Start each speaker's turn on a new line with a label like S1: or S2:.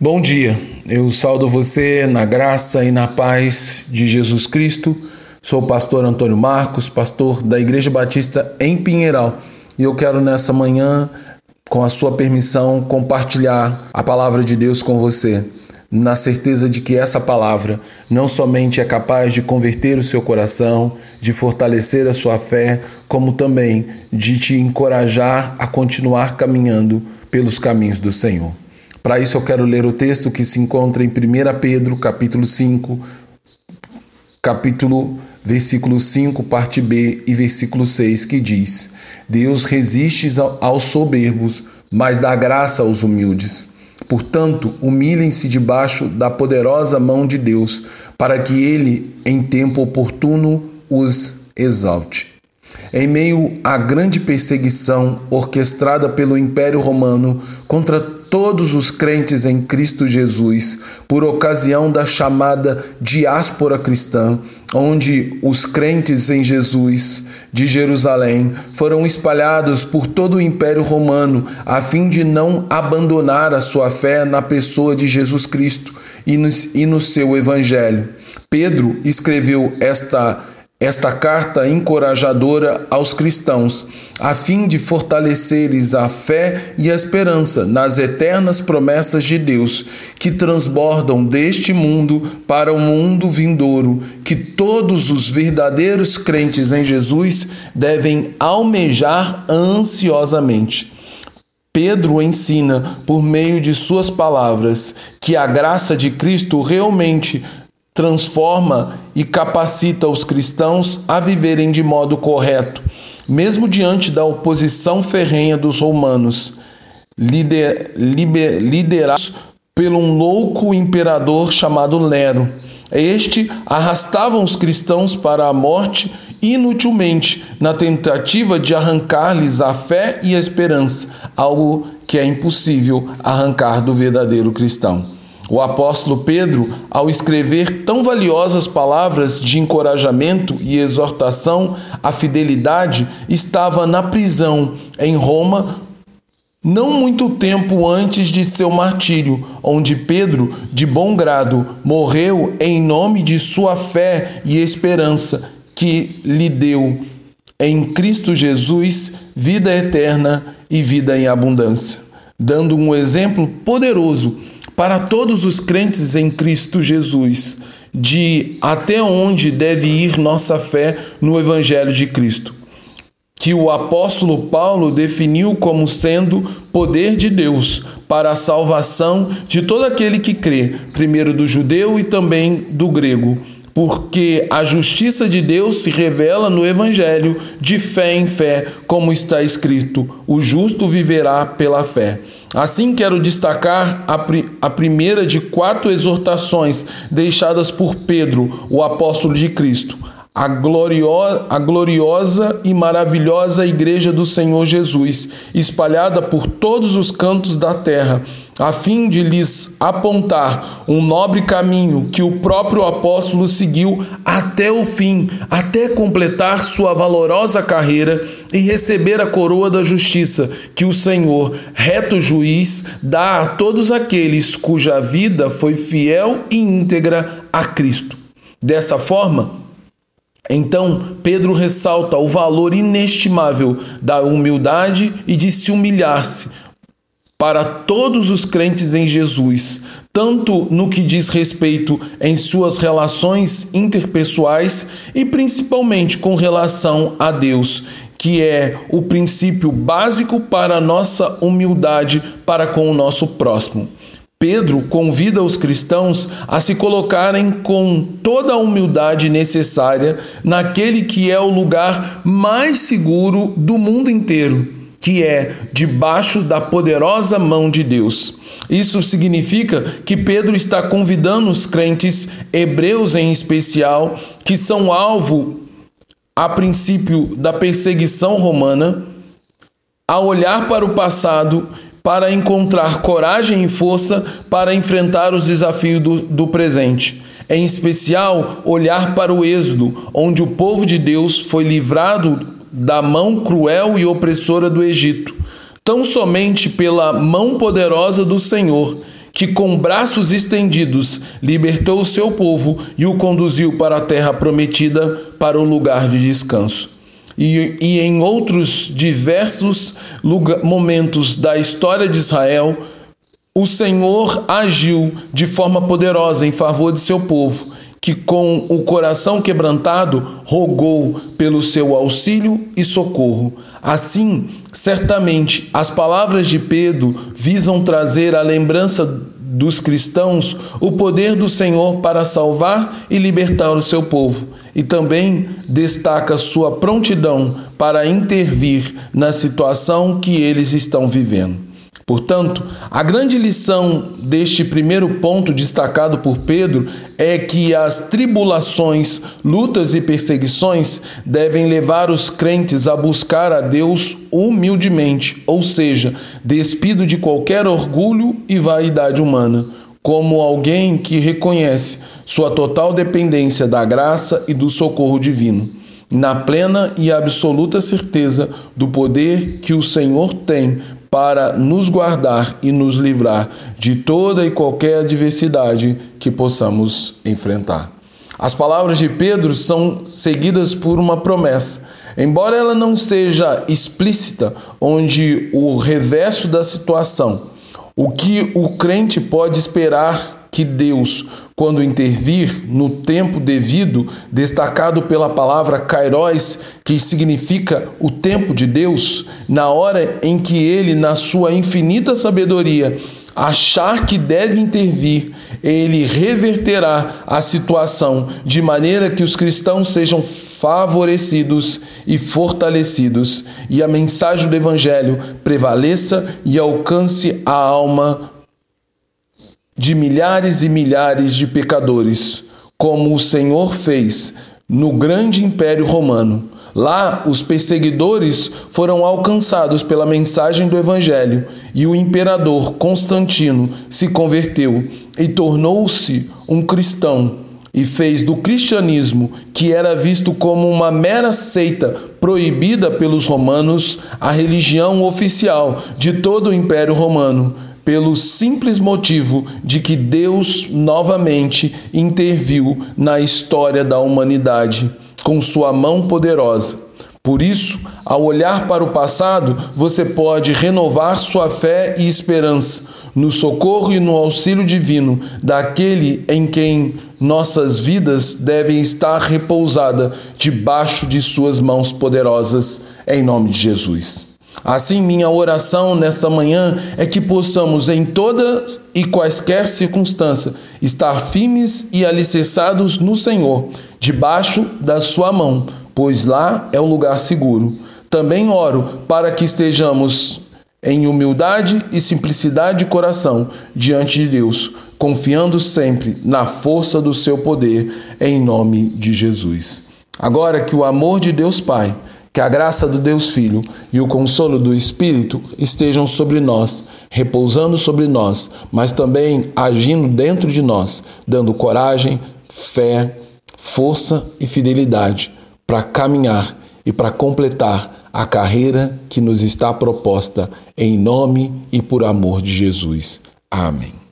S1: Bom dia, eu saldo você na graça e na paz de Jesus Cristo. Sou o pastor Antônio Marcos, pastor da Igreja Batista em Pinheiral, e eu quero nessa manhã, com a sua permissão, compartilhar a palavra de Deus com você, na certeza de que essa palavra não somente é capaz de converter o seu coração, de fortalecer a sua fé, como também de te encorajar a continuar caminhando pelos caminhos do Senhor. Para isso eu quero ler o texto que se encontra em 1 Pedro, capítulo 5, capítulo versículo 5, parte B e versículo 6, que diz: Deus resiste aos soberbos, mas dá graça aos humildes. Portanto, humilhem-se debaixo da poderosa mão de Deus, para que ele, em tempo oportuno, os exalte. Em meio à grande perseguição orquestrada pelo Império Romano contra todos os crentes em Cristo Jesus por ocasião da chamada diáspora cristã, onde os crentes em Jesus de Jerusalém foram espalhados por todo o Império Romano a fim de não abandonar a sua fé na pessoa de Jesus Cristo e no, e no seu Evangelho. Pedro escreveu esta esta carta encorajadora aos cristãos, a fim de fortaleceres a fé e a esperança nas eternas promessas de Deus, que transbordam deste mundo para o mundo vindouro, que todos os verdadeiros crentes em Jesus devem almejar ansiosamente. Pedro ensina, por meio de suas palavras, que a graça de Cristo realmente transforma e capacita os cristãos a viverem de modo correto, mesmo diante da oposição ferrenha dos romanos, lider, liber, liderados por um louco imperador chamado Nero. Este arrastava os cristãos para a morte inutilmente, na tentativa de arrancar-lhes a fé e a esperança, algo que é impossível arrancar do verdadeiro cristão. O apóstolo Pedro, ao escrever tão valiosas palavras de encorajamento e exortação à fidelidade, estava na prisão em Roma, não muito tempo antes de seu martírio, onde Pedro, de bom grado, morreu em nome de sua fé e esperança, que lhe deu em Cristo Jesus vida eterna e vida em abundância, dando um exemplo poderoso para todos os crentes em Cristo Jesus de até onde deve ir nossa fé no Evangelho de Cristo, que o apóstolo Paulo definiu como sendo poder de Deus para a salvação de todo aquele que crê, primeiro do judeu e também do grego porque a justiça de Deus se revela no Evangelho de fé em fé, como está escrito: o justo viverá pela fé. Assim, quero destacar a, pri a primeira de quatro exortações deixadas por Pedro, o apóstolo de Cristo a, glorio a gloriosa e maravilhosa Igreja do Senhor Jesus, espalhada por todos os cantos da terra, a fim de lhes apontar um nobre caminho que o próprio apóstolo seguiu até o fim, até completar sua valorosa carreira e receber a coroa da justiça que o Senhor, reto juiz, dá a todos aqueles cuja vida foi fiel e íntegra a Cristo. Dessa forma, então, Pedro ressalta o valor inestimável da humildade e de se humilhar-se para todos os crentes em Jesus, tanto no que diz respeito em suas relações interpessoais e principalmente com relação a Deus, que é o princípio básico para a nossa humildade para com o nosso próximo. Pedro convida os cristãos a se colocarem com toda a humildade necessária naquele que é o lugar mais seguro do mundo inteiro, que é debaixo da poderosa mão de Deus. Isso significa que Pedro está convidando os crentes hebreus em especial, que são alvo a princípio da perseguição romana, a olhar para o passado para encontrar coragem e força para enfrentar os desafios do, do presente. Em especial, olhar para o Êxodo, onde o povo de Deus foi livrado da mão cruel e opressora do Egito, tão somente pela mão poderosa do Senhor, que com braços estendidos libertou o seu povo e o conduziu para a terra prometida, para o lugar de descanso. E, e em outros diversos lugar, momentos da história de Israel, o Senhor agiu de forma poderosa em favor de seu povo, que com o coração quebrantado rogou pelo seu auxílio e socorro. Assim, certamente, as palavras de Pedro visam trazer à lembrança dos cristãos o poder do Senhor para salvar e libertar o seu povo, e também destaca sua prontidão para intervir na situação que eles estão vivendo. Portanto, a grande lição deste primeiro ponto destacado por Pedro é que as tribulações, lutas e perseguições devem levar os crentes a buscar a Deus humildemente, ou seja, despido de qualquer orgulho e vaidade humana, como alguém que reconhece sua total dependência da graça e do socorro divino na plena e absoluta certeza do poder que o Senhor tem para nos guardar e nos livrar de toda e qualquer adversidade que possamos enfrentar. As palavras de Pedro são seguidas por uma promessa. Embora ela não seja explícita, onde o reverso da situação, o que o crente pode esperar que Deus, quando intervir no tempo devido, destacado pela palavra kairos, que significa o tempo de Deus, na hora em que ele, na sua infinita sabedoria, achar que deve intervir, ele reverterá a situação de maneira que os cristãos sejam favorecidos e fortalecidos e a mensagem do evangelho prevaleça e alcance a alma de milhares e milhares de pecadores, como o Senhor fez no grande Império Romano. Lá, os perseguidores foram alcançados pela mensagem do Evangelho e o imperador Constantino se converteu e tornou-se um cristão e fez do cristianismo, que era visto como uma mera seita proibida pelos romanos, a religião oficial de todo o Império Romano pelo simples motivo de que Deus novamente interviu na história da humanidade com sua mão poderosa. Por isso, ao olhar para o passado, você pode renovar sua fé e esperança no socorro e no auxílio divino daquele em quem nossas vidas devem estar repousadas debaixo de suas mãos poderosas, em nome de Jesus. Assim, minha oração nesta manhã é que possamos, em todas e quaisquer circunstâncias, estar firmes e alicerçados no Senhor, debaixo da Sua mão, pois lá é o lugar seguro. Também oro para que estejamos em humildade e simplicidade de coração diante de Deus, confiando sempre na força do seu poder, em nome de Jesus. Agora que o amor de Deus Pai que a graça do Deus Filho e o consolo do Espírito estejam sobre nós, repousando sobre nós, mas também agindo dentro de nós, dando coragem, fé, força e fidelidade para caminhar e para completar a carreira que nos está proposta em nome e por amor de Jesus. Amém.